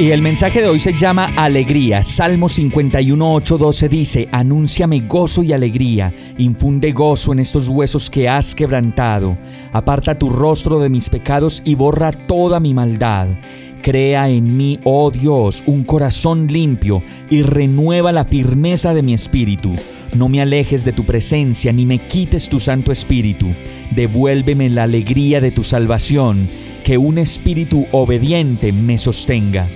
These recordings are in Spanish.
Y el mensaje de hoy se llama Alegría. Salmo 51, 12 dice, Anúnciame gozo y alegría, infunde gozo en estos huesos que has quebrantado. Aparta tu rostro de mis pecados y borra toda mi maldad. Crea en mí, oh Dios, un corazón limpio y renueva la firmeza de mi espíritu. No me alejes de tu presencia ni me quites tu Santo Espíritu. Devuélveme la alegría de tu salvación, que un espíritu obediente me sostenga.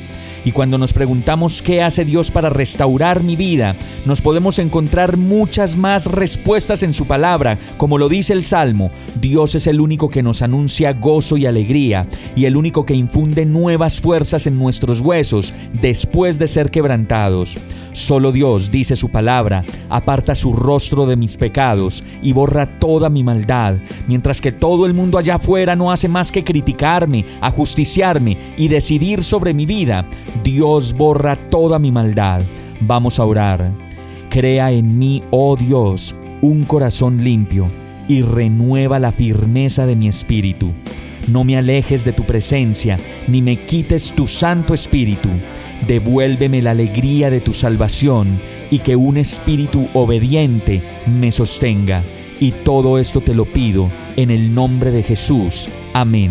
Y cuando nos preguntamos qué hace Dios para restaurar mi vida, nos podemos encontrar muchas más respuestas en su palabra, como lo dice el Salmo. Dios es el único que nos anuncia gozo y alegría, y el único que infunde nuevas fuerzas en nuestros huesos después de ser quebrantados. Solo Dios, dice su palabra, aparta su rostro de mis pecados y borra toda mi maldad, mientras que todo el mundo allá afuera no hace más que criticarme, ajusticiarme y decidir sobre mi vida. Dios borra toda mi maldad. Vamos a orar. Crea en mí, oh Dios, un corazón limpio y renueva la firmeza de mi espíritu. No me alejes de tu presencia, ni me quites tu Santo Espíritu devuélveme la alegría de tu salvación y que un espíritu obediente me sostenga. Y todo esto te lo pido en el nombre de Jesús. Amén.